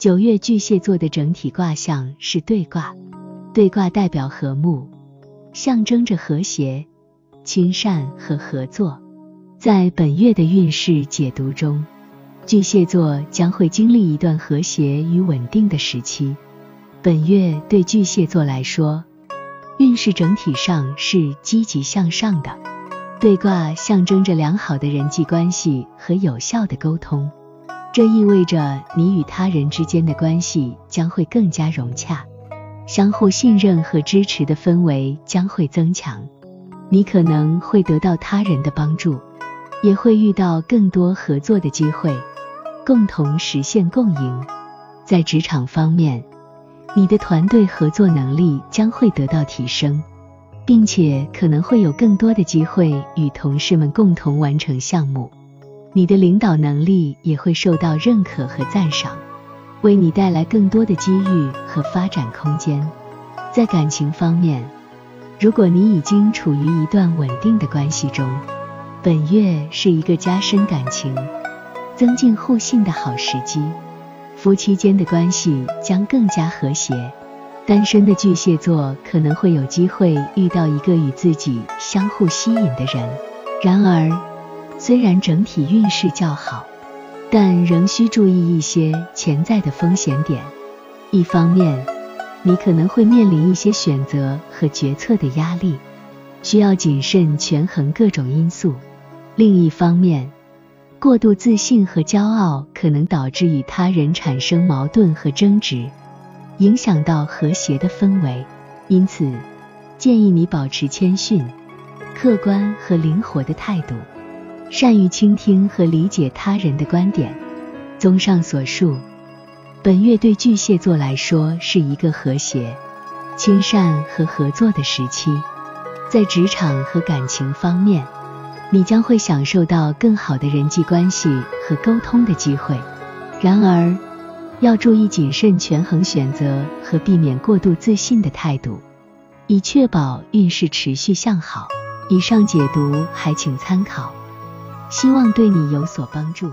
九月巨蟹座的整体卦象是对卦，对卦代表和睦，象征着和谐、亲善和合作。在本月的运势解读中，巨蟹座将会经历一段和谐与稳定的时期。本月对巨蟹座来说，运势整体上是积极向上的。对卦象征着良好的人际关系和有效的沟通。这意味着你与他人之间的关系将会更加融洽，相互信任和支持的氛围将会增强。你可能会得到他人的帮助，也会遇到更多合作的机会，共同实现共赢。在职场方面，你的团队合作能力将会得到提升，并且可能会有更多的机会与同事们共同完成项目。你的领导能力也会受到认可和赞赏，为你带来更多的机遇和发展空间。在感情方面，如果你已经处于一段稳定的关系中，本月是一个加深感情、增进互信的好时机，夫妻间的关系将更加和谐。单身的巨蟹座可能会有机会遇到一个与自己相互吸引的人，然而。虽然整体运势较好，但仍需注意一些潜在的风险点。一方面，你可能会面临一些选择和决策的压力，需要谨慎权衡各种因素；另一方面，过度自信和骄傲可能导致与他人产生矛盾和争执，影响到和谐的氛围。因此，建议你保持谦逊、客观和灵活的态度。善于倾听和理解他人的观点。综上所述，本月对巨蟹座来说是一个和谐、亲善和合作的时期。在职场和感情方面，你将会享受到更好的人际关系和沟通的机会。然而，要注意谨慎权衡选择和避免过度自信的态度，以确保运势持续向好。以上解读还请参考。希望对你有所帮助。